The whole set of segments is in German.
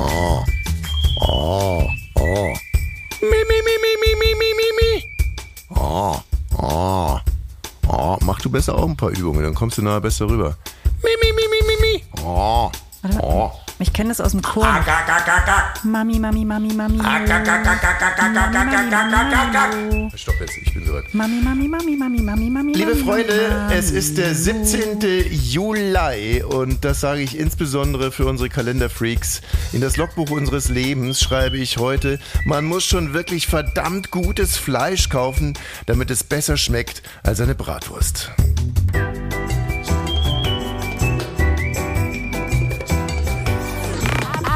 Oh. Oh. Oh. Mi, mi, mi, mi, mi, mi, mi, mi, mi. Oh. Oh. Oh. Mach du besser auch ein paar Übungen, dann kommst du nachher besser rüber. Mi, mi, mi, mi, mi, mi. Oh. Oh. Ich kenne das aus dem Chor. Mami, Mami, Mami, Mami. Stopp jetzt, ich soweit. Mami, Mami, Mami, Mami, Mami, Mami. Liebe Freunde, Mami. es ist der 17. Juli und das sage ich insbesondere für unsere Kalenderfreaks. In das Logbuch unseres Lebens schreibe ich heute, man muss schon wirklich verdammt gutes Fleisch kaufen, damit es besser schmeckt als eine Bratwurst.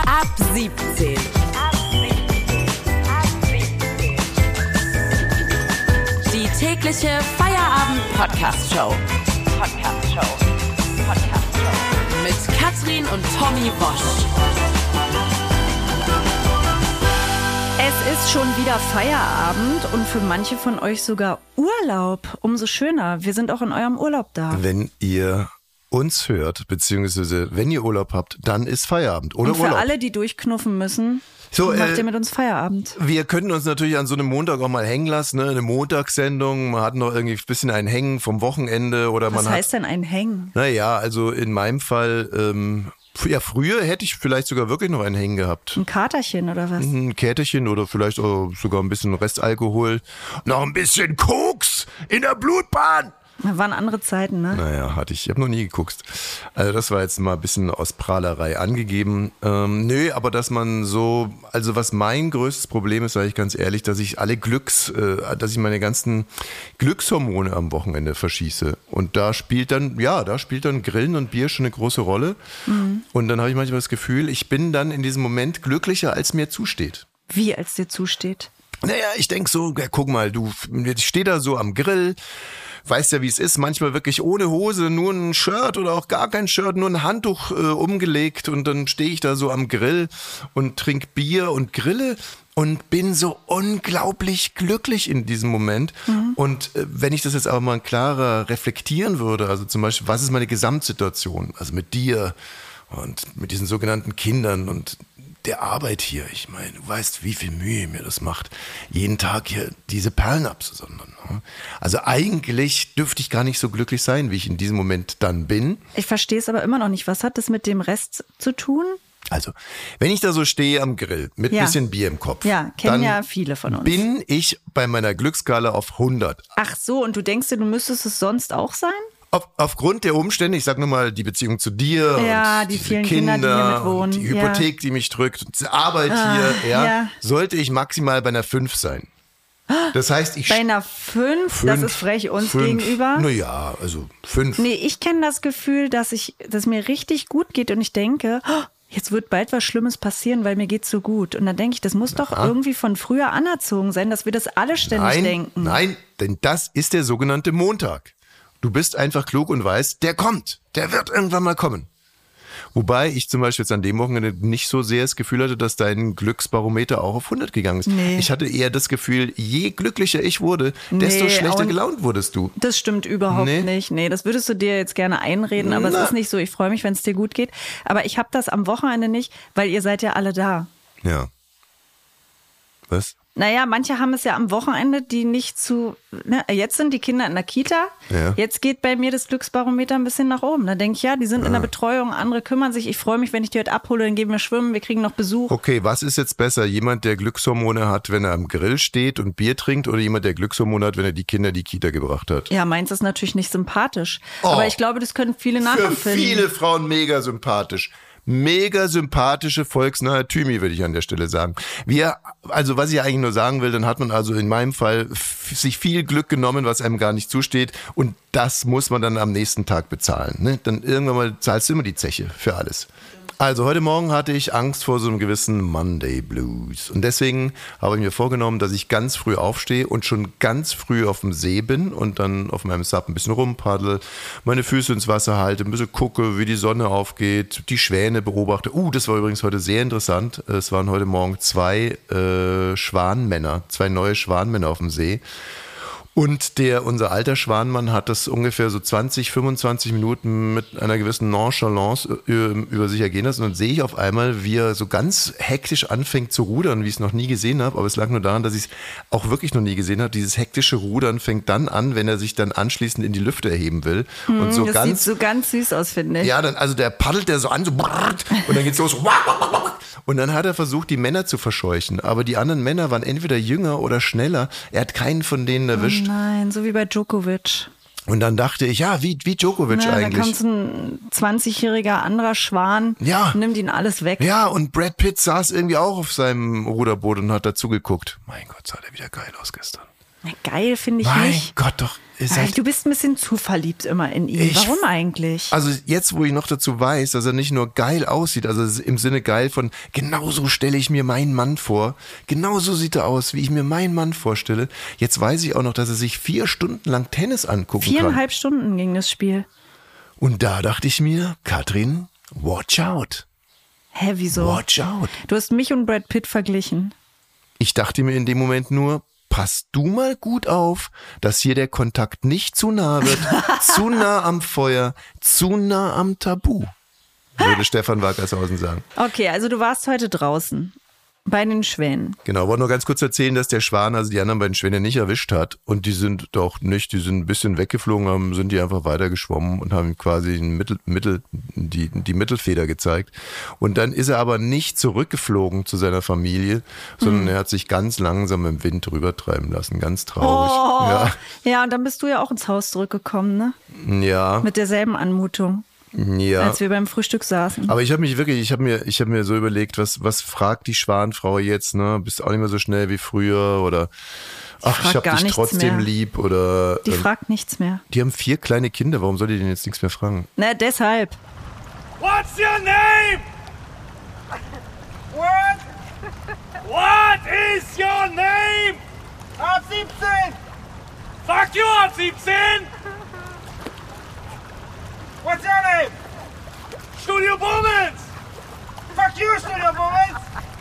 Ab 17. tägliche Feierabend-Podcast-Show. Podcast-Show. Podcast-Show. Mit Katrin und Tommy Bosch. Es ist schon wieder Feierabend und für manche von euch sogar Urlaub. Umso schöner. Wir sind auch in eurem Urlaub da. Wenn ihr uns hört, beziehungsweise wenn ihr Urlaub habt, dann ist Feierabend oder und für Urlaub. alle, die durchknuffen müssen, So, macht äh, ihr mit uns Feierabend. Wir könnten uns natürlich an so einem Montag auch mal hängen lassen, ne? eine Montagssendung. Man hat noch irgendwie ein bisschen ein Hängen vom Wochenende oder Was man heißt denn ein Hängen? hat. Naja, also in meinem Fall, ähm, ja, früher hätte ich vielleicht sogar wirklich noch ein Hängen gehabt. Ein Katerchen oder was? Ein Käterchen oder vielleicht sogar ein bisschen Restalkohol. Noch ein bisschen Koks in der Blutbahn. Das waren andere Zeiten, ne? Naja, hatte ich. Ich habe noch nie geguckt. Also das war jetzt mal ein bisschen aus Prahlerei angegeben. Ähm, nö, aber dass man so, also was mein größtes Problem ist, sage ich ganz ehrlich, dass ich alle Glücks, äh, dass ich meine ganzen Glückshormone am Wochenende verschieße. Und da spielt dann, ja, da spielt dann Grillen und Bier schon eine große Rolle. Und dann habe ich manchmal das Gefühl, ich bin dann in diesem Moment glücklicher, als mir zusteht. Wie als dir zusteht. Naja, ich denk so, ja, guck mal, du, ich stehe da so am Grill, weißt ja, wie es ist, manchmal wirklich ohne Hose, nur ein Shirt oder auch gar kein Shirt, nur ein Handtuch äh, umgelegt und dann stehe ich da so am Grill und trink Bier und grille und bin so unglaublich glücklich in diesem Moment. Und äh, wenn ich das jetzt aber mal klarer reflektieren würde, also zum Beispiel, was ist meine Gesamtsituation, also mit dir und mit diesen sogenannten Kindern und der Arbeit hier. Ich meine, du weißt, wie viel Mühe mir das macht, jeden Tag hier diese Perlen abzusondern. ne? Also eigentlich dürfte ich gar nicht so glücklich sein, wie ich in diesem Moment dann bin. Ich verstehe es aber immer noch nicht. Was hat das mit dem Rest zu tun? Also, wenn ich da so stehe am Grill mit Ja. bisschen Bier im Kopf, Ja, kennen dann ja viele von uns. bin ich bei meiner Glücksskala auf 100. Ach so, und du denkst dir, du müsstest es sonst auch sein? Auf, aufgrund der Umstände, ich sag nur mal die Beziehung zu dir Ja, und die vielen Kinder, Kinder, die hier mit wohnen. und die Ja. Hypothek, die mich drückt, und die Arbeit Ah, hier, ja, ja. sollte ich maximal bei einer 5 sein. Das heißt, ich Bei einer 5, das ist frech uns fünf, gegenüber. Naja, also 5. Nee, ich kenne das Gefühl, dass ich, dass mir richtig gut geht und ich denke, oh, jetzt wird bald was Schlimmes passieren, weil mir geht's so gut. Und dann denke ich, das muss doch irgendwie von früher anerzogen sein, dass wir das alle ständig Nein, denken. nein, denn das ist der sogenannte Montag. Du bist einfach klug und weißt, der kommt, der wird irgendwann mal kommen. Wobei ich zum Beispiel jetzt an dem Wochenende nicht so sehr das Gefühl hatte, dass dein Glücksbarometer auch auf 100 gegangen ist. Nee. Ich hatte eher das Gefühl, je glücklicher ich wurde, desto Nee, schlechter gelaunt wurdest du. Das stimmt überhaupt Nee. nicht. Nee, das würdest du dir jetzt gerne einreden, aber Na. es ist nicht so. Ich freue mich, wenn es dir gut geht. Aber ich habe das am Wochenende nicht, weil ihr seid ja alle da. Ja. Was? Naja, manche haben es ja am Wochenende, die nicht zu. Ne, jetzt sind die Kinder in der Kita. Ja. Jetzt geht bei mir das Glücksbarometer ein bisschen nach oben. Da denke ich, ja, die sind in der Betreuung, andere kümmern sich. Ich freue mich, wenn ich die heute abhole, dann gehen wir schwimmen, wir kriegen noch Besuch. Okay, was ist jetzt besser? Jemand, der Glückshormone hat, wenn er am Grill steht und Bier trinkt oder jemand, der Glückshormone hat, wenn er die Kinder in die Kita gebracht hat? Ja, meins ist natürlich nicht sympathisch. Oh. Aber ich glaube, das können viele Für nachempfinden. viele Frauen mega sympathisch. Mega sympathische, volksnahe Thymi, würde ich an der Stelle sagen. Wir, also was ich eigentlich nur sagen will, dann hat man also in meinem Fall sich viel Glück genommen, was einem gar nicht zusteht. Und das muss man dann am nächsten Tag bezahlen. Ne? Dann irgendwann mal zahlst du immer die Zeche für alles. Also heute Morgen hatte ich Angst vor so einem gewissen Monday Blues. Und deswegen habe ich mir vorgenommen, dass ich ganz früh aufstehe und schon ganz früh auf dem See bin und dann auf meinem Sub ein bisschen rumpaddel, meine Füße ins Wasser halte, ein bisschen gucke, wie die Sonne aufgeht, die Schwäne beobachte. Uh, das war übrigens heute sehr interessant. Es waren heute Morgen zwei äh, Schwanmänner, zwei neue Schwanmänner auf dem See. Und der, unser alter Schwanmann hat das ungefähr so 20, 25 Minuten mit einer gewissen Nonchalance äh, über sich ergehen lassen. Und dann sehe ich auf einmal, wie er so ganz hektisch anfängt zu rudern, wie ich es noch nie gesehen habe. Aber es lag nur daran, dass ich es auch wirklich noch nie gesehen habe. Dieses hektische Rudern fängt dann an, wenn er sich dann anschließend in die Lüfte erheben will. Mhm, und so das ganz, sieht so ganz süß aus, finde ich. ja, dann, also der paddelt der so an, so und dann geht's los. Und dann hat er versucht, die Männer zu verscheuchen. Aber die anderen Männer waren entweder jünger oder schneller. Er hat keinen von denen erwischt. Nein, so wie bei Djokovic. Und dann dachte ich, ja, wie, wie Djokovic da eigentlich. kommt so ein 20-jähriger anderer Schwan, Ja. nimmt ihn alles weg. Ja, und Brad Pitt saß irgendwie auch auf seinem Ruderboot und hat dazu geguckt. Mein Gott, sah der wieder geil aus gestern. Na, Geil finde ich mein nicht. Gott, doch. Ey, halt, Du bist ein bisschen zu verliebt immer in ihn. Ich- Warum eigentlich? also jetzt, wo ich noch dazu weiß, dass er nicht nur geil aussieht, also im Sinne geil von, genauso stelle ich mir meinen Mann vor, genauso sieht er aus, wie ich mir meinen Mann vorstelle. Jetzt weiß ich auch noch, dass er sich vier Stunden lang Tennis angucken kann. Viereinhalb Stunden ging das Spiel. Und da dachte ich mir, Katrin, watch out. Hä, wieso? Watch out. Du hast mich und Brad Pitt verglichen. Ich dachte mir in dem Moment nur, pass du mal gut auf, dass hier der Kontakt nicht zu nah wird, zu nah am Feuer, zu nah am Tabu, würde Stefan Wackershausen sagen. Okay, also du warst heute draußen bei den Schwänen. Genau, wollte nur ganz kurz erzählen, dass der Schwan also die anderen beiden Schwäne nicht erwischt hat und die sind doch nicht, die sind ein bisschen weggeflogen, haben, sind die einfach weiter geschwommen und haben quasi Mittel, Mittel, die, die Mittelfeder gezeigt. Und dann ist er aber nicht zurückgeflogen zu seiner Familie, sondern er hat sich ganz langsam im Wind rübertreiben lassen, ganz traurig. Oh. Ja, und dann bist du ja auch ins Haus zurückgekommen, ne? Ja, Mit derselben Anmutung, ja. als wir beim Frühstück saßen. Aber ich habe mich wirklich, ich habe mir, ich habe mir so überlegt, was, was fragt die Schwanfrau jetzt, ne? Bist auch nicht mehr so schnell wie früher oder ach, fragt ich habe gar dich nichts trotzdem mehr. lieb oder Die ähm, fragt nichts mehr. die haben vier kleine Kinder, warum soll die denn jetzt nichts mehr fragen? Na, deshalb. What's your name? What? What is your name? Ab 17! Fuck you, ab 17! What's your name? Studio Bummens! Fuck you, Studio Bummens!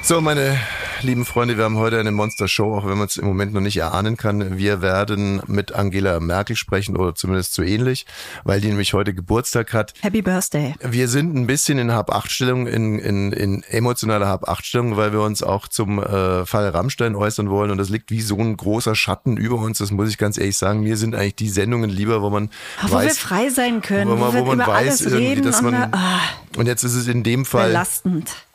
So, meine lieben Freunde, wir haben heute eine Monster-Show, auch wenn man es im Moment noch nicht erahnen kann. Wir werden mit Angela Merkel sprechen oder zumindest so ähnlich, weil die nämlich heute Geburtstag hat. Happy Birthday. Wir sind ein bisschen in Hab-Acht-Stellung, in, in, in emotionaler Hab-Acht-Stellung, weil wir uns auch zum äh, Fall Rammstein äußern wollen und das liegt wie so ein großer Schatten über uns, das muss ich ganz ehrlich sagen. Mir sind eigentlich die Sendungen lieber, wo man Wo wir weiß, frei sein können, wo wo, man, wir wo man über weiß alles irgendwie, dass und man, ah, und jetzt ist es in dem Fall, belastend.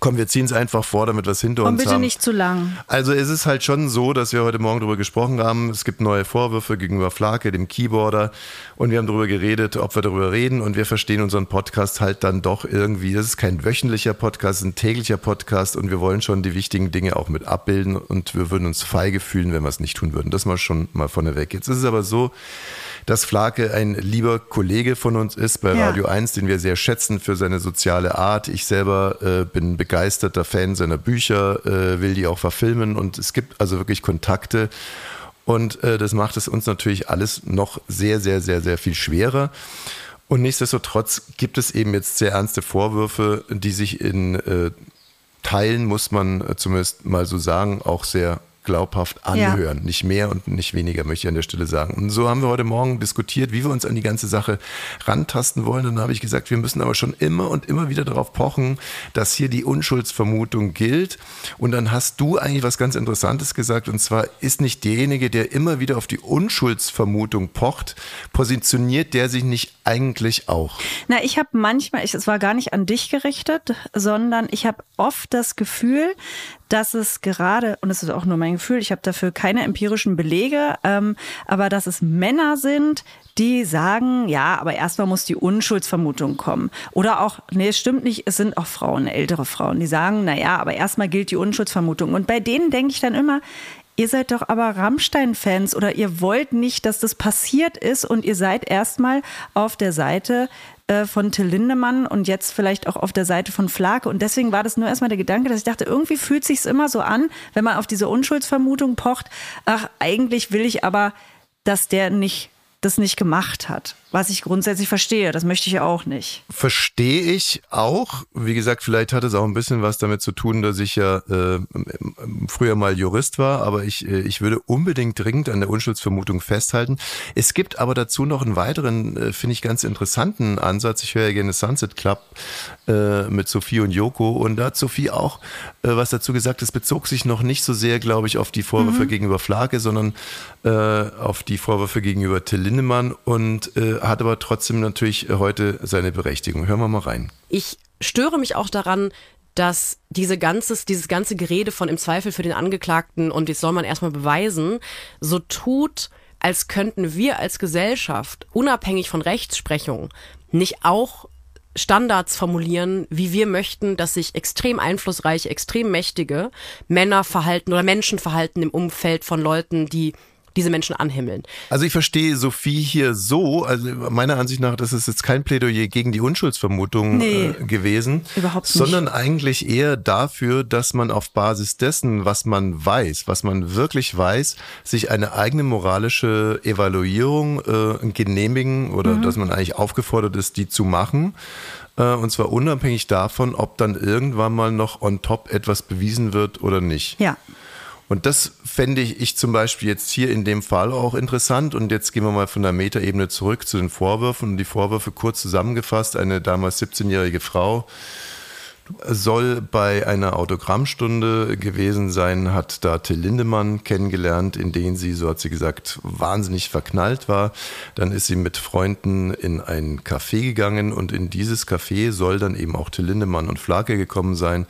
Komm, wir ziehen es einfach vor, damit wir es hinter Und uns bitte haben. nicht zu lang. Also es ist halt schon so, dass wir heute Morgen darüber gesprochen haben. Es gibt neue Vorwürfe gegenüber Flake, dem Keyboarder. Und wir haben darüber geredet, ob wir darüber reden. Und wir verstehen unseren Podcast halt dann doch irgendwie. Das ist kein wöchentlicher Podcast, es ist ein täglicher Podcast. Und wir wollen schon die wichtigen Dinge auch mit abbilden. Und wir würden uns feige fühlen, wenn wir es nicht tun würden. Das mal schon mal vorneweg. Jetzt ist es aber so, dass Flake ein lieber Kollege von uns ist bei Ja. Radio 1, den wir sehr schätzen für seine soziale Art. Ich selber äh, bin begeisterter Fan seiner Bücher, äh, will die auch verfilmen und es gibt also wirklich Kontakte. Und äh, das macht es uns natürlich alles noch sehr, sehr, sehr, sehr viel schwerer. Und nichtsdestotrotz gibt es eben jetzt sehr ernste Vorwürfe, die sich in äh, Teilen, muss man äh, zumindest mal so sagen, auch sehr glaubhaft Ja. anhören. Nicht mehr und nicht weniger, möchte ich an der Stelle sagen. Und so haben wir heute Morgen diskutiert, wie wir uns an die ganze Sache rantasten wollen. Und dann habe ich gesagt, wir müssen aber schon immer und immer wieder darauf pochen, dass hier die Unschuldsvermutung gilt. Und dann hast du eigentlich was ganz Interessantes gesagt. Und zwar ist nicht derjenige, der immer wieder auf die Unschuldsvermutung pocht, positioniert der sich nicht eigentlich auch? Na, ich habe manchmal, ich, es war gar nicht an dich gerichtet, sondern ich habe oft das Gefühl, dass es gerade, und es ist auch nur mein Gefühl, ich habe dafür keine empirischen Belege, ähm, aber dass es Männer sind, die sagen, ja, aber erstmal muss die Unschuldsvermutung kommen. Oder auch, nee, es stimmt nicht, es sind auch Frauen, ältere Frauen, die sagen, na ja, aber erstmal gilt die Unschuldsvermutung. Und bei denen denke ich dann immer, Ihr seid doch aber Rammstein-Fans oder ihr wollt nicht, dass das passiert ist und ihr seid erstmal auf der Seite äh, von Till Lindemann und jetzt vielleicht auch auf der Seite von Flake. Und deswegen war das nur erstmal der Gedanke, dass ich dachte, irgendwie fühlt sich's immer so an, wenn man auf diese Unschuldsvermutung pocht. Ach, eigentlich will ich aber, dass der nicht das nicht gemacht hat. Was ich grundsätzlich verstehe, das möchte ich auch nicht. Verstehe ich auch. Wie gesagt, vielleicht hat es auch ein bisschen was damit zu tun, dass ich ja äh, früher mal Jurist war, aber ich, äh, ich würde unbedingt dringend an der Unschuldsvermutung festhalten. Es gibt aber dazu noch einen weiteren, äh, finde ich, ganz interessanten Ansatz. Ich höre ja gerne Sunset Club äh, mit Sophie und Joko und da hat Sophie auch äh, was dazu gesagt. Es bezog sich noch nicht so sehr, glaube ich, auf die Vorwürfe mhm. gegenüber Flake, sondern äh, auf die Vorwürfe gegenüber Till Lindemann und äh, hat aber trotzdem natürlich heute seine Berechtigung. Hören wir mal rein. Ich störe mich auch daran, dass diese ganzes, dieses ganze Gerede von im Zweifel für den Angeklagten und jetzt soll man erstmal beweisen, so tut, als könnten wir als Gesellschaft, unabhängig von Rechtsprechung, nicht auch Standards formulieren, wie wir möchten, dass sich extrem einflussreiche, extrem mächtige Männer verhalten oder Menschen verhalten im Umfeld von Leuten, die diese Menschen anhimmeln. Also ich verstehe Sophie hier so, also meiner Ansicht nach, das ist jetzt kein Plädoyer gegen die Unschuldsvermutung nee, äh, gewesen, überhaupt nicht. sondern eigentlich eher dafür, dass man auf Basis dessen, was man weiß, was man wirklich weiß, sich eine eigene moralische Evaluierung äh, genehmigen oder mhm. dass man eigentlich aufgefordert ist, die zu machen. Äh, und zwar unabhängig davon, ob dann irgendwann mal noch on top etwas bewiesen wird oder nicht. Ja. Und das fände ich, zum Beispiel jetzt hier in dem Fall auch interessant. Und jetzt gehen wir mal von der Metaebene zurück zu den Vorwürfen. Und die Vorwürfe kurz zusammengefasst. Eine damals 17-jährige Frau soll bei einer Autogrammstunde gewesen sein, hat da Till Lindemann kennengelernt, in den sie, so hat sie gesagt, wahnsinnig verknallt war. Dann ist sie mit Freunden in ein Café gegangen und in dieses Café soll dann eben auch Till Lindemann und Flake gekommen sein.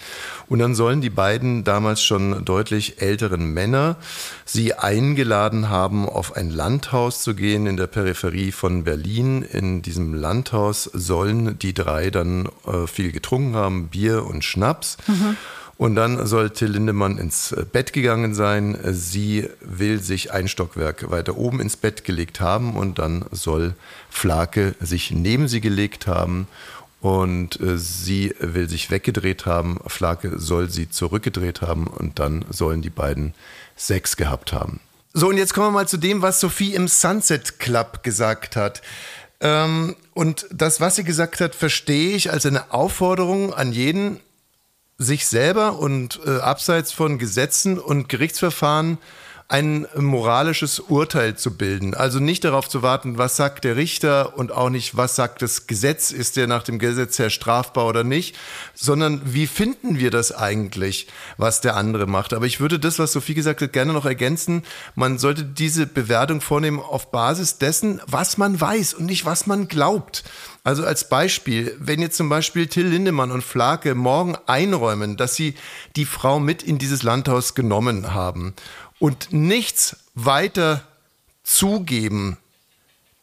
Und dann sollen die beiden damals schon deutlich älteren Männer sie eingeladen haben, auf ein Landhaus zu gehen in der Peripherie von Berlin. In diesem Landhaus sollen die drei dann äh, viel getrunken haben, Bier und Schnaps. Mhm. Und dann soll Till Lindemann ins Bett gegangen sein. Sie will sich ein Stockwerk weiter oben ins Bett gelegt haben und dann soll Flake sich neben sie gelegt haben und äh, sie will sich weggedreht haben, Flake soll sie zurückgedreht haben und dann sollen die beiden Sex gehabt haben. So, und jetzt kommen wir mal zu dem, was Sophie im Sunset Club gesagt hat. Ähm, und das, was sie gesagt hat, verstehe ich als eine Aufforderung an jeden, sich selber und äh, abseits von Gesetzen und Gerichtsverfahren ein moralisches Urteil zu bilden. Also nicht darauf zu warten, was sagt der Richter und auch nicht, was sagt das Gesetz, ist der nach dem Gesetz her strafbar oder nicht, sondern wie finden wir das eigentlich, was der andere macht. Aber ich würde das, was Sophie gesagt hat, gerne noch ergänzen. Man sollte diese Bewertung vornehmen auf Basis dessen, was man weiß und nicht, was man glaubt. Also als Beispiel, wenn jetzt zum Beispiel Till Lindemann und Flake morgen einräumen, dass sie die Frau mit in dieses Landhaus genommen haben und nichts weiter zugeben,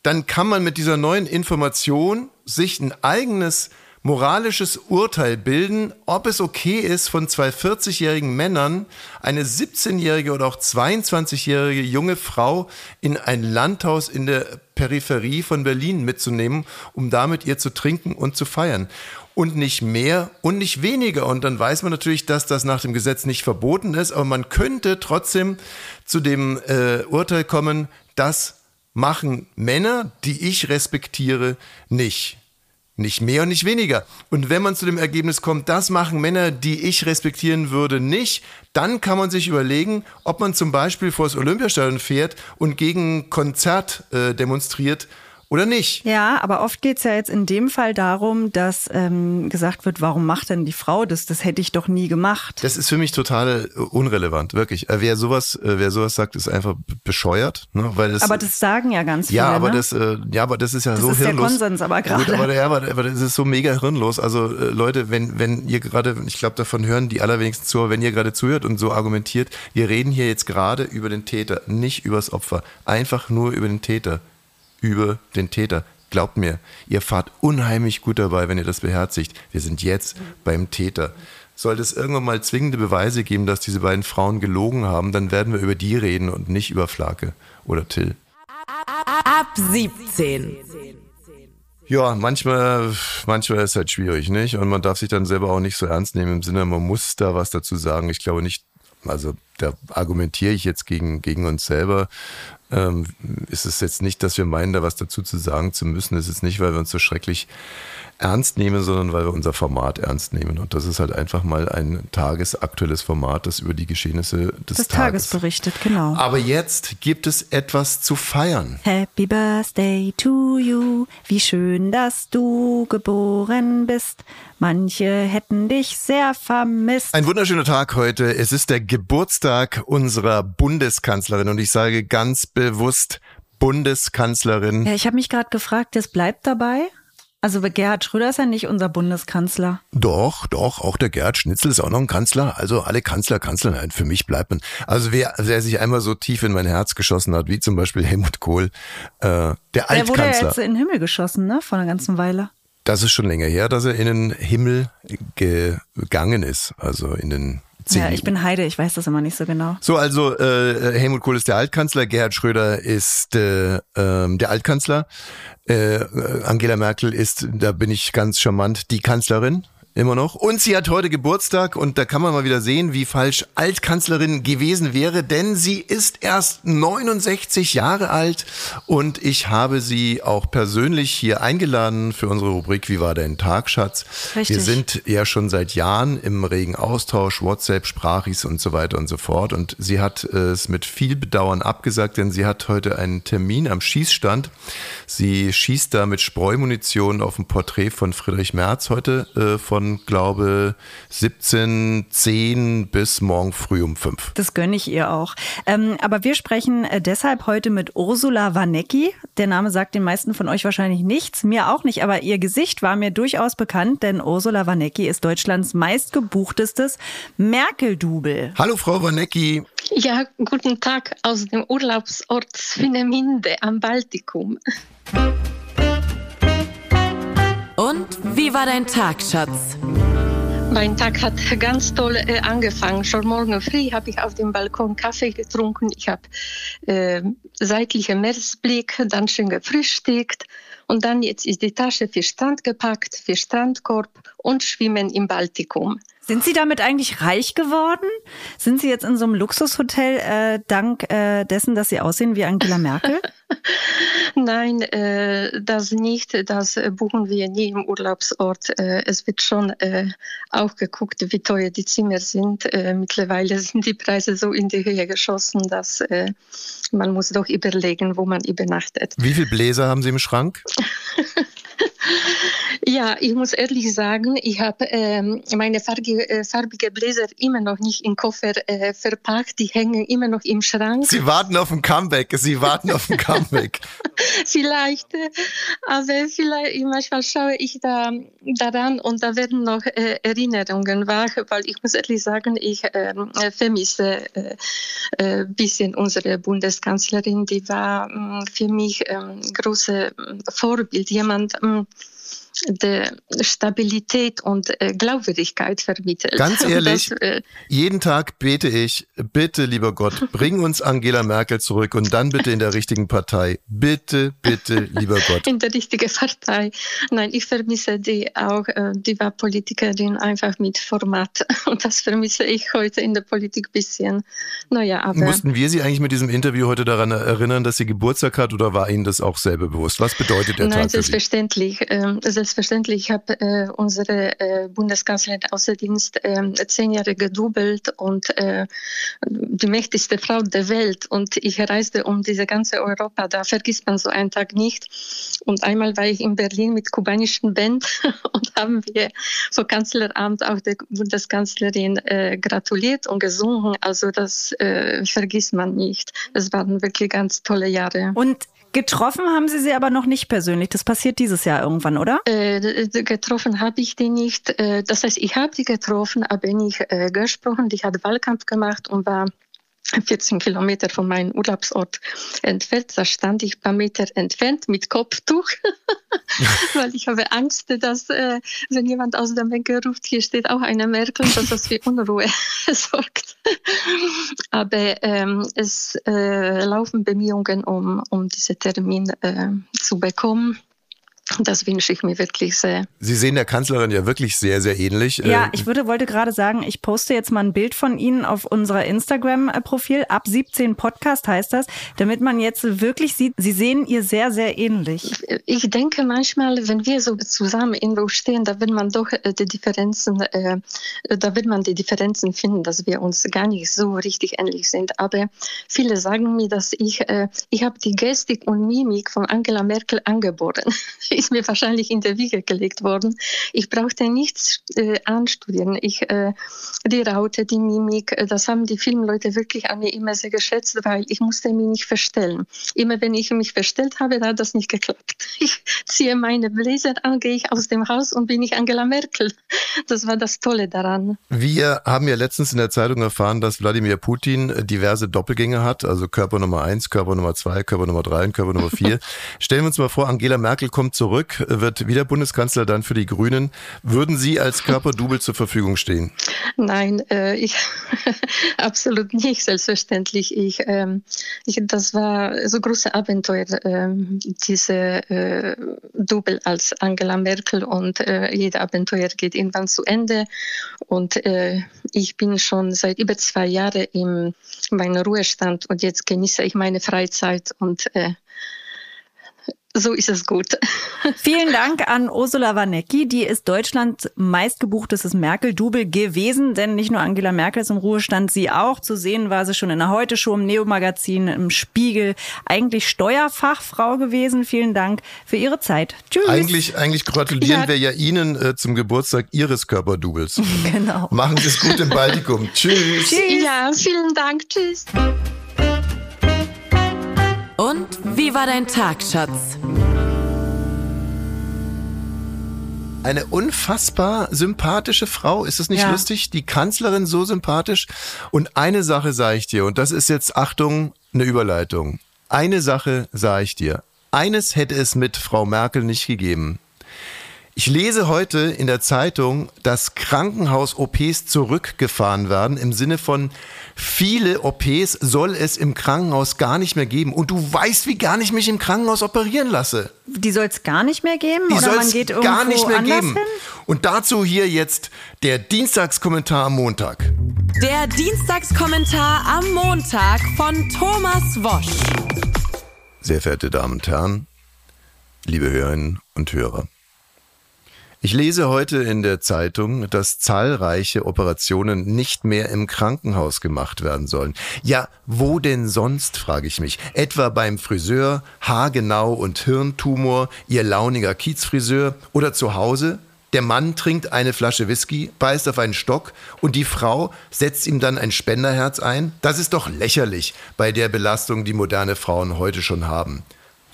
dann kann man mit dieser neuen Information sich ein eigenes moralisches Urteil bilden, ob es okay ist, von zwei 40-jährigen Männern eine 17-jährige oder auch 22-jährige junge Frau in ein Landhaus in der Peripherie von Berlin mitzunehmen, um damit ihr zu trinken und zu feiern und nicht mehr und nicht weniger. Und dann weiß man natürlich, dass das nach dem Gesetz nicht verboten ist, aber man könnte trotzdem zu dem äh, Urteil kommen, das machen Männer, die ich respektiere, nicht. Nicht mehr und nicht weniger. Und wenn man zu dem Ergebnis kommt, das machen Männer, die ich respektieren würde, nicht, dann kann man sich überlegen, ob man zum Beispiel vor das Olympiastadion fährt und gegen Konzert äh, demonstriert oder nicht? Ja, aber oft geht es ja jetzt in dem Fall darum, dass ähm, gesagt wird, warum macht denn die Frau das? Das hätte ich doch nie gemacht. Das ist für mich total äh, unrelevant, wirklich. Äh, wer sowas, äh, wer sowas sagt, ist einfach bescheuert. Ne? Weil das, aber das sagen ja ganz viele. Ja, aber ne? das, äh, ja, aber das ist ja das so ist hirnlos. Der Konsens aber gerade. Aber, ja, aber, aber das ist so mega hirnlos. Also äh, Leute, wenn wenn ihr gerade, ich glaube, davon hören die allerwenigsten zu, wenn ihr gerade zuhört und so argumentiert, wir reden hier jetzt gerade über den Täter, nicht übers Opfer, einfach nur über den Täter, über den Täter. Glaubt mir, ihr fahrt unheimlich gut dabei, wenn ihr das beherzigt. Wir sind jetzt beim Täter. Sollte es irgendwann mal zwingende Beweise geben, dass diese beiden Frauen gelogen haben, dann werden wir über die reden und nicht über Flake oder Till. Ab 17. Ja, manchmal, manchmal ist es halt schwierig, nicht? Und man darf sich dann selber auch nicht so ernst nehmen im Sinne, man muss da was dazu sagen. Ich glaube nicht, also da argumentiere ich jetzt gegen, gegen uns selber. ähm, ist es jetzt nicht, dass wir meinen, da was dazu zu sagen zu müssen. Es ist nicht, weil wir uns so schrecklich ernst nehmen, sondern weil wir unser Format ernst nehmen. Und das ist halt einfach mal ein tagesaktuelles Format, das über die Geschehnisse des, Des Tages Tages berichtet, genau. Aber jetzt gibt es etwas zu feiern. Happy Birthday to you. Wie schön, dass du geboren bist. Manche hätten dich sehr vermisst. Ein wunderschöner Tag heute. Es ist der Geburtstag unserer Bundeskanzlerin und ich sage ganz bewusst Bundeskanzlerin. Ja, ich habe mich gerade gefragt, das bleibt dabei? Also Gerhard Schröder ist ja nicht unser Bundeskanzler. Doch, doch, auch der Gerd Schnitzel ist auch noch ein Kanzler. Also alle Kanzler, Kanzler, nein, für mich bleibt man. Also wer, wer sich einmal so tief in mein Herz geschossen hat, wie zum Beispiel Helmut Kohl, äh, der Der wurde ja Altkanzler. jetzt in den Himmel geschossen, ne? Vor einer ganzen Weile. Das ist schon länger her, dass er in den Himmel gegangen ist. Also in den Ja, CDU. ich bin Heide, ich weiß das immer nicht so genau. So, also äh, Helmut Kohl ist der Altkanzler, Gerhard Schröder ist äh, ähm, der Altkanzler, äh, äh, Angela Merkel ist, da bin ich ganz charmant, die Kanzlerin. Immer noch. Und sie hat heute Geburtstag und da kann man mal wieder sehen, wie falsch Altkanzlerin gewesen wäre, denn sie ist erst 69 Jahre alt und ich habe sie auch persönlich hier eingeladen für unsere Rubrik Wie war dein Tag, Schatz? Richtig. Wir sind ja schon seit Jahren im regen Austausch, WhatsApp, Sprachis und so weiter und so fort. Und sie hat äh, es mit viel Bedauern abgesagt, denn sie hat heute einen Termin am Schießstand. Sie schießt da mit Spreumunition auf ein Porträt von Friedrich Merz heute äh, von, glaube 17.10 bis morgen früh um 5. Das gönne ich ihr auch. Ähm, aber wir sprechen äh, deshalb heute mit Ursula Warnecki. Der Name sagt den meisten von euch wahrscheinlich nichts, mir auch nicht, aber ihr Gesicht war mir durchaus bekannt, denn Ursula Warnecki ist Deutschlands meistgebuchtestes Merkel-Double. Hallo Frau Warnecki. Ja, guten Tag aus dem Urlaubsort Swinemünde am Baltikum. Und wie war dein Tag, Schatz? Mein Tag hat ganz toll äh, angefangen. Schon morgen früh habe ich auf dem Balkon Kaffee getrunken. Ich habe äh, seitlichen Meeresblick, dann schön gefrühstückt. Und dann jetzt ist die Tasche für Strand gepackt, für Strandkorb und Schwimmen im Baltikum. Sind Sie damit eigentlich reich geworden? Sind Sie jetzt in so einem Luxushotel äh, dank äh, dessen, dass Sie aussehen wie Angela Merkel? Nein, äh, das nicht. Das äh, buchen wir nie im Urlaubsort. Äh, es wird schon äh, auch geguckt, wie teuer die Zimmer sind. Äh, mittlerweile sind die Preise so in die Höhe geschossen, dass äh, man muss doch überlegen, wo man übernachtet. Wie viel Bläser haben Sie im Schrank? Ja, ich muss ehrlich sagen, ich habe ähm, meine farbige, äh, farbige Bläser immer noch nicht im Koffer äh, verpackt. Die hängen immer noch im Schrank. Sie warten auf ein Comeback. Sie warten auf ein Comeback. vielleicht, äh, aber vielleicht manchmal schaue ich da daran und da werden noch äh, Erinnerungen wach, weil ich muss ehrlich sagen, ich ähm, äh, vermisse ein bisschen unsere Bundeskanzlerin. Die war mh, für mich ähm, große mh, Vorbild, jemand der Stabilität und äh, Glaubwürdigkeit vermittelt. Ganz ehrlich, Das, äh, jeden Tag bete ich, bitte, lieber Gott, bring uns Angela Merkel zurück und dann bitte in der richtigen Partei. Bitte, bitte, lieber Gott. in der richtigen Partei. Nein, ich vermisse die auch. äh, Die war Politikerin einfach mit Format. Und das vermisse ich heute in der Politik ein bisschen. Naja, aber. Mussten wir Sie eigentlich mit diesem Interview heute daran erinnern, dass sie Geburtstag hat oder war Ihnen das auch selber bewusst? Was bedeutet der Nein, Tag für Sie? Selbstverständlich. Ich habe äh, unsere äh, Bundeskanzlerin Außendienst ähm, zehn Jahre gedoubelt und äh, die mächtigste Frau der Welt. Und ich reiste um diese ganze Europa. Da vergisst man so einen Tag nicht. Und einmal war ich in Berlin mit kubanischen Band und haben wir vor Kanzleramt auch der Bundeskanzlerin äh, gratuliert und gesungen. Also das äh, vergisst man nicht. Es waren wirklich ganz tolle Jahre. Und getroffen haben Sie sie aber noch nicht persönlich. Das passiert dieses Jahr irgendwann, oder? Äh, getroffen habe ich die nicht. Äh, das heißt, ich habe die getroffen, aber nicht äh, gesprochen. Die hat Wahlkampf gemacht und war 14 Kilometer von meinem Urlaubsort entfernt. Da stand ich ein paar Meter entfernt mit Kopftuch, weil ich habe Angst, dass äh, wenn jemand aus der Menge ruft, hier steht auch eine Merkel, dass das für Unruhe sorgt. Aber ähm, es äh, laufen Bemühungen, um, um diesen Termin äh, zu bekommen. Das wünsche ich mir wirklich sehr. Sie sehen der Kanzlerin ja wirklich sehr, sehr ähnlich. Ja, Äh, ich würde, wollte gerade sagen, ich poste jetzt mal ein Bild von Ihnen auf unserer Instagram-Profil. Ab 17 Podcast heißt das, damit man jetzt wirklich sieht, Sie sehen ihr sehr, sehr ähnlich. Ich denke manchmal, wenn wir so zusammen irgendwo stehen, da wird man doch äh, die Differenzen, äh, da wird man die Differenzen finden, dass wir uns gar nicht so richtig ähnlich sind. Aber viele sagen mir, dass ich, äh, ich habe die Gestik und Mimik von Angela Merkel angeboren. Ist mir wahrscheinlich in der Wiege gelegt worden. Ich brauchte nichts äh, anstudieren. Ich, äh, die Raute, die Mimik, äh, das haben die Filmleute wirklich an mir immer sehr geschätzt, weil ich musste mich nicht verstellen. Immer wenn ich mich verstellt habe, hat das nicht geklappt. Ich ziehe meine Bläser an, gehe ich aus dem Haus und bin ich Angela Merkel. Das war das Tolle daran. Wir haben ja letztens in der Zeitung erfahren, dass Wladimir Putin diverse Doppelgänge hat, also Körper Nummer eins, Körper Nummer zwei, Körper Nummer drei und Körper Nummer vier. Stellen wir uns mal vor, Angela Merkel kommt zurück, äh, wird wieder Bundeskanzler, dann für die Grünen. Würden Sie als Körperdouble zur Verfügung stehen? Nein, äh, ich absolut nicht, selbstverständlich. Ich, ähm, ich, das war so große Abenteuer, ähm, diese äh, Double als Angela Merkel und äh, jeder Abenteuer geht irgendwann zu Ende. Und äh, ich bin schon seit über zwei Jahren in meinem Ruhestand und jetzt genieße ich meine Freizeit und äh, so ist es gut. Vielen Dank an Ursula Warnecki. Die ist Deutschlands meistgebuchtestes Merkel-Double gewesen, denn nicht nur Angela Merkel ist im Ruhestand, sie auch. Zu sehen war sie schon in der Heute-Show, im Neo-Magazin, im Spiegel. Eigentlich Steuerfachfrau gewesen. Vielen Dank für Ihre Zeit. Tschüss. Eigentlich, eigentlich gratulieren Ja. wir ja Ihnen äh, zum Geburtstag Ihres Körperdoubles. Genau. Machen Sie es gut im Baltikum. Tschüss. Ja, vielen Dank. Tschüss. Und wie war dein Tag, Schatz? Eine unfassbar sympathische Frau. Ist es nicht Ja. lustig? Die Kanzlerin so sympathisch. Und eine Sache sage ich dir, und das ist jetzt, Achtung, eine Überleitung. Eine Sache sage ich dir. Eines hätte es mit Frau Merkel nicht gegeben. Ich lese heute in der Zeitung, dass Krankenhaus-OPs zurückgefahren werden. Im Sinne von, viele OPs soll es im Krankenhaus gar nicht mehr geben. Und du weißt, wie gar nicht mich im Krankenhaus operieren lasse. Die soll es gar nicht mehr geben? Die oder soll man es geht irgendwo gar nicht mehr anders geben. hin? Und dazu hier jetzt der Dienstagskommentar am Montag. Der Dienstagskommentar am Montag von Thomas Wosch. Sehr verehrte Damen und Herren, liebe Hörerinnen und Hörer. Ich lese heute in der Zeitung, dass zahlreiche Operationen nicht mehr im Krankenhaus gemacht werden sollen. Ja, wo denn sonst, frage ich mich. Etwa beim Friseur, Haargenau und Hirntumor, ihr launiger Kiezfriseur oder zu Hause? Der Mann trinkt eine Flasche Whisky, beißt auf einen Stock und die Frau setzt ihm dann ein Spenderherz ein? Das ist doch lächerlich bei der Belastung, die moderne Frauen heute schon haben.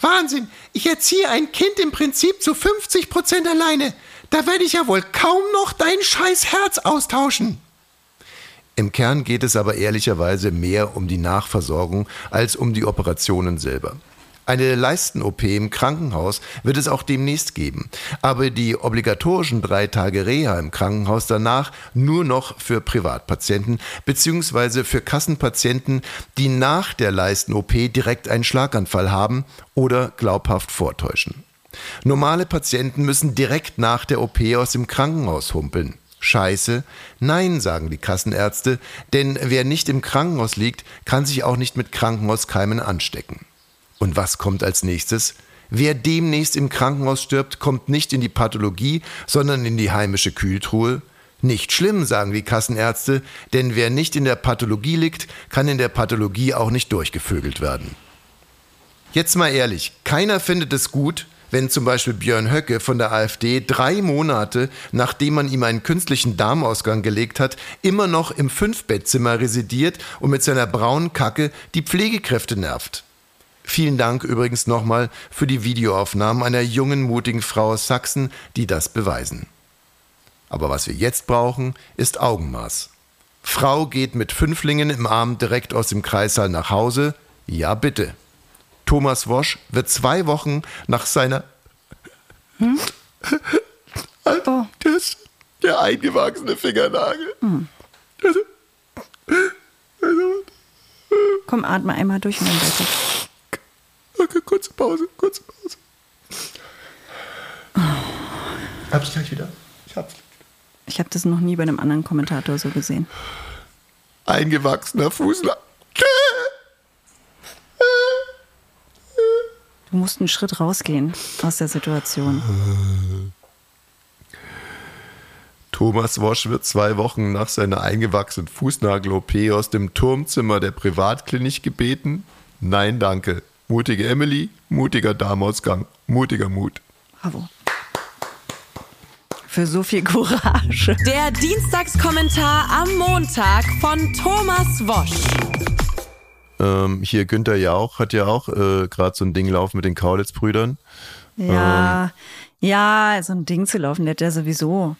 Wahnsinn! Ich erziehe ein Kind im Prinzip zu 50 Prozent alleine. Da werde ich ja wohl kaum noch dein scheiß Herz austauschen. Im Kern geht es aber ehrlicherweise mehr um die Nachversorgung als um die Operationen selber. Eine Leisten-OP im Krankenhaus wird es auch demnächst geben, aber die obligatorischen drei Tage Reha im Krankenhaus danach nur noch für Privatpatienten bzw. für Kassenpatienten, die nach der Leisten-OP direkt einen Schlaganfall haben oder glaubhaft vortäuschen. Normale Patienten müssen direkt nach der OP aus dem Krankenhaus humpeln. Scheiße. Nein, sagen die Kassenärzte, denn wer nicht im Krankenhaus liegt, kann sich auch nicht mit Krankenhauskeimen anstecken. Und was kommt als nächstes? Wer demnächst im Krankenhaus stirbt, kommt nicht in die Pathologie, sondern in die heimische Kühltruhe. Nicht schlimm, sagen die Kassenärzte, denn wer nicht in der Pathologie liegt, kann in der Pathologie auch nicht durchgevögelt werden. Jetzt mal ehrlich, keiner findet es gut, wenn zum Beispiel Björn Höcke von der AfD drei Monate, nachdem man ihm einen künstlichen Darmausgang gelegt hat, immer noch im Fünfbettzimmer residiert und mit seiner braunen Kacke die Pflegekräfte nervt. Vielen Dank übrigens nochmal für die Videoaufnahmen einer jungen, mutigen Frau aus Sachsen, die das beweisen. Aber was wir jetzt brauchen, ist Augenmaß. Frau geht mit Fünflingen im Arm direkt aus dem Kreissaal nach Hause. Ja, bitte. Thomas Wosch wird zwei Wochen nach seiner. Oh. Das, der eingewachsene Fingernagel. Komm, atme einmal durch und dann weiter. Okay, kurze Pause, kurze Pause. Hab's gleich wieder. Ich hab's. Ich habe das noch nie bei einem anderen Kommentator so gesehen. Eingewachsener Fußler. Du musst einen Schritt rausgehen aus der Situation. Thomas Wosch wird zwei Wochen nach seiner eingewachsenen Fußnagel-OP aus dem Turmzimmer der Privatklinik gebeten. Nein, danke. Mutige Emily, mutiger Darmausgang, mutiger Mut. Bravo. Für so viel Courage. Der Dienstagskommentar am Montag von Thomas Wosch. Ähm, hier Günther Jauch hat ja auch äh, gerade so ein Ding laufen mit den Kaulitz-Brüdern. Ja, ja, so ein Ding zu laufen, der hat ja sowieso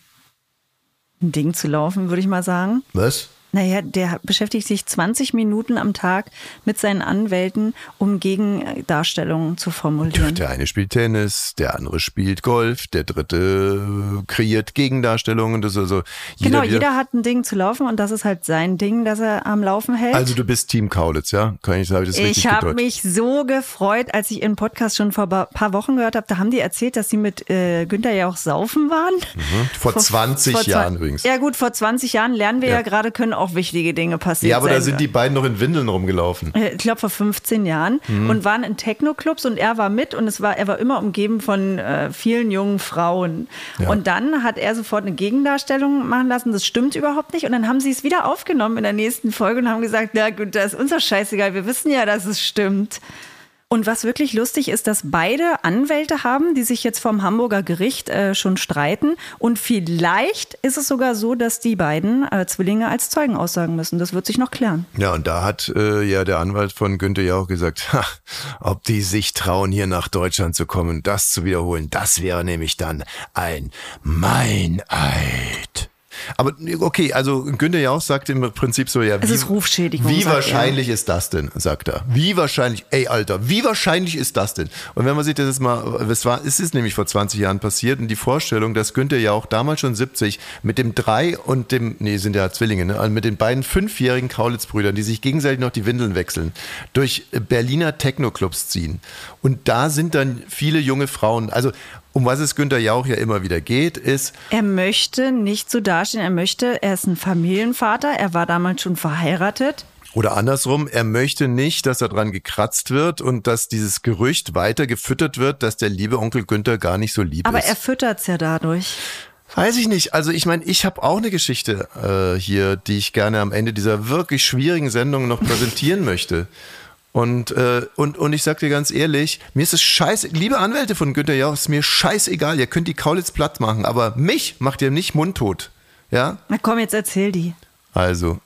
ein Ding zu laufen, würde ich mal sagen. Was? Naja, der beschäftigt sich 20 Minuten am Tag mit seinen Anwälten, um Gegendarstellungen zu formulieren. Der eine spielt Tennis, der andere spielt Golf, der dritte äh, kreiert Gegendarstellungen. Das also genau, wieder- jeder hat ein Ding zu laufen und das ist halt sein Ding, das er am Laufen hält. Also du bist Team Kaulitz, ja? Kann ich, habe ich das richtig ich habe mich so gefreut, als ich ihren Podcast schon vor ein paar Wochen gehört habe. Da haben die erzählt, dass sie mit äh, Günther ja auch saufen waren. Vor 20 vor Jahren übrigens. Ja gut, vor 20 Jahren lernen wir ja, Ja. gerade, können auch wichtige Dinge passieren. Ja, aber da sind die beiden noch in Windeln rumgelaufen. ich glaube vor 15 Jahren Mhm. und waren in Techno-Clubs und er war mit und es war, er war immer umgeben von äh, vielen jungen Frauen. Ja. Und dann hat er sofort eine Gegendarstellung machen lassen, das stimmt überhaupt nicht. Und dann haben sie es wieder aufgenommen in der nächsten Folge und haben gesagt, na gut, das ist uns doch scheißegal, wir wissen ja, dass es stimmt. Und was wirklich lustig ist, dass beide Anwälte haben, die sich jetzt vom Hamburger Gericht äh, schon streiten. Und vielleicht ist es sogar so, dass die beiden äh, Zwillinge als Zeugen aussagen müssen. Das wird sich noch klären. Ja, und da hat äh, ja der Anwalt von Günther Jauch gesagt, ha, ob die sich trauen, hier nach Deutschland zu kommen, das zu wiederholen, das wäre nämlich dann ein Meineid. Aber okay, also Günther Jauch sagt im Prinzip so, ja, Es wie, ist Rufschädigung, wie sagt er. wahrscheinlich ist das denn, sagt er. Wie wahrscheinlich, ey Alter, wie wahrscheinlich ist das denn? Und wenn man sich das jetzt mal, es war, es ist nämlich vor 20 Jahren passiert und die Vorstellung, dass Günther Jauch damals schon 70 mit dem drei und dem, nee, sind ja Zwillinge, ne, mit den beiden fünfjährigen Kaulitz-Brüdern, die sich gegenseitig noch die Windeln wechseln, durch Berliner Techno-Clubs ziehen. Und da sind dann viele junge Frauen, also um was es Günther Jauch ja immer wieder geht, ist, Er möchte nicht so dastehen. Er möchte, er ist ein Familienvater. Er war damals schon verheiratet. Oder andersrum, er möchte nicht, dass er dran gekratzt wird und dass dieses Gerücht weiter gefüttert wird, dass der liebe Onkel Günther gar nicht so lieb Aber ist. er füttert's ja dadurch. Weiß ich nicht. Also ich meine, ich habe auch eine Geschichte äh, hier, die ich gerne am Ende dieser wirklich schwierigen Sendung noch präsentieren möchte. Und, äh, und, und ich sag dir ganz ehrlich, mir ist es scheiße, liebe Anwälte von Günther Jauch, ist mir scheißegal, ihr könnt die Kaulitz platt machen, aber mich macht ihr nicht mundtot. Ja? Na komm, jetzt erzähl die. Also,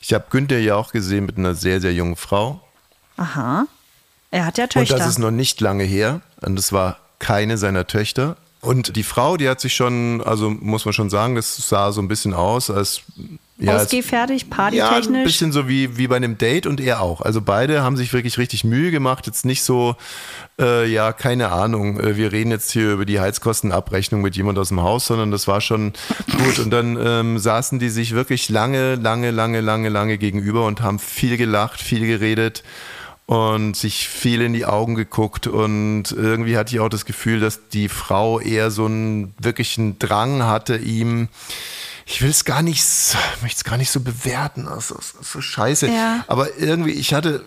ich habe Günther Jauch gesehen mit einer sehr, sehr jungen Frau. Aha. Er hat ja Und Töchter. das ist noch nicht lange her. Und das war keine seiner Töchter. Und die Frau, die hat sich schon, also muss man schon sagen, das sah so ein bisschen aus, als ja, Ausgehfertig, ja, ein partytechnisch. bisschen so wie, wie bei einem Date und er auch. Also beide haben sich wirklich richtig Mühe gemacht. Jetzt nicht so, äh, ja, keine Ahnung, äh, wir reden jetzt hier über die Heizkostenabrechnung mit jemand aus dem Haus, sondern das war schon gut. Und dann ähm, saßen die sich wirklich lange, lange, lange, lange, lange gegenüber und haben viel gelacht, viel geredet und sich viel in die Augen geguckt und irgendwie hatte ich auch das Gefühl, dass die Frau eher so einen wirklichen Drang hatte, ihm ich will es gar nicht, möchte es gar nicht so bewerten, das ist, das ist so scheiße. Ja. Aber irgendwie, ich hatte,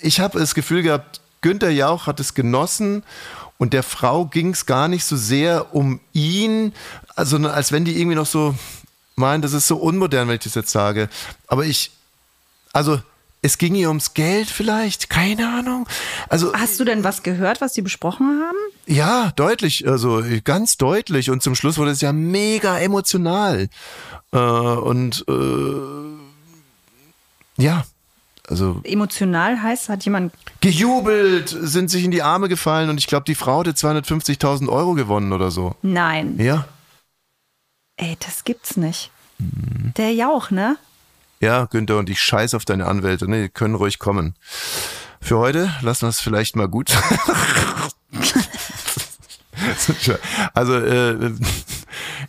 ich habe das Gefühl gehabt, Günther Jauch hat es genossen und der Frau ging es gar nicht so sehr um ihn, sondern als wenn die irgendwie noch so, meinen, das ist so unmodern, wenn ich das jetzt sage. Aber ich, also es ging ihr ums Geld vielleicht, keine Ahnung. Also Hast du denn was gehört, was die besprochen haben? ja, deutlich, also ganz deutlich. Und zum Schluss wurde es ja mega emotional. Äh, und äh, ja, also Emotional heißt, hat jemand. gejubelt, sind sich in die Arme gefallen und ich glaube, die Frau hatte 250.000 Euro gewonnen oder so. Nein. Ja, Ey, das gibt's nicht. Der Jauch, ne? Ja, Günther, und ich scheiß auf deine Anwälte. Ne, die können ruhig kommen. Für heute lassen wir es vielleicht mal gut. Also, äh,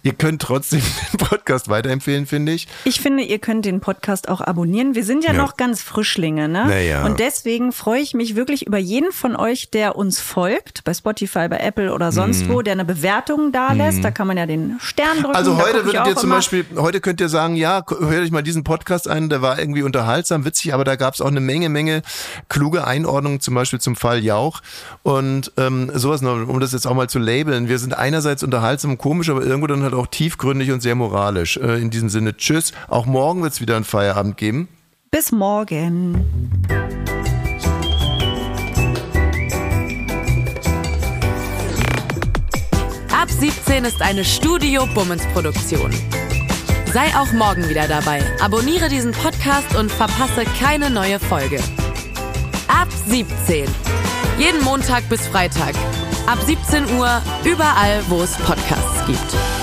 Ihr könnt trotzdem den Podcast weiterempfehlen, finde ich. Ich finde, ihr könnt den Podcast auch abonnieren. Wir sind ja, Ja. noch ganz Frischlinge, ne? Naja. Und deswegen freue ich mich wirklich über jeden von euch, der uns folgt, bei Spotify, bei Apple oder sonst wo, der eine Bewertung da lässt. Da kann man ja den Stern drücken. Mhm. Also heute würdet ihr zum. Beispiel, heute könnt ihr sagen, ja, hört euch mal diesen Podcast an, der war irgendwie unterhaltsam, witzig, aber da gab es auch eine Menge, Menge kluge Einordnungen, zum Beispiel zum Fall Jauch und ähm, sowas noch, um das jetzt auch mal zu labeln. Wir sind einerseits unterhaltsam und komisch, aber irgendwo dann halt auch tiefgründig und sehr moralisch. Äh, in diesem Sinne, tschüss. Auch morgen wird es wieder einen Feierabend geben. Bis morgen. Ab 17 ist eine Studio Bummens Produktion. Sei auch morgen wieder dabei. Abonniere diesen Podcast und verpasse keine neue Folge. Ab 17. Jeden Montag bis Freitag. Ab 17 Uhr überall, wo es Podcasts gibt.